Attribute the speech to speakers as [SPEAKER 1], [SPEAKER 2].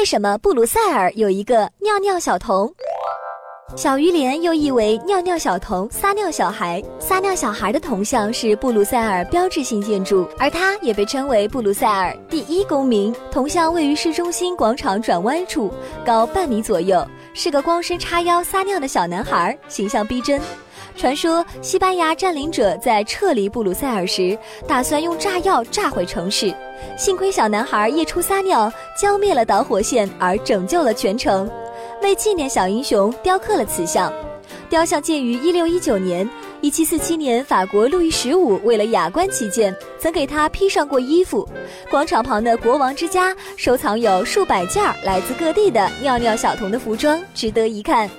[SPEAKER 1] 为什么布鲁塞尔有一个尿尿小童？小鱼莲又译为尿尿小童、撒尿小孩。撒尿小孩的铜像是布鲁塞尔标志性建筑，而它也被称为布鲁塞尔第一公民。铜像位于市中心广场转弯处，高半米左右，是个光身叉腰撒尿的小男孩，形象逼真。传说西班牙占领者在撤离布鲁塞尔时，打算用炸药炸毁城市，幸亏小男孩夜出撒尿，浇灭了导火线，而拯救了全城。为纪念小英雄，雕刻了此像。雕像建于一六一九年。一七四七年，法国路易十五为了雅观起见，曾给他披上过衣服。广场旁的国王之家收藏有数百件来自各地的尿尿小童的服装，值得一看。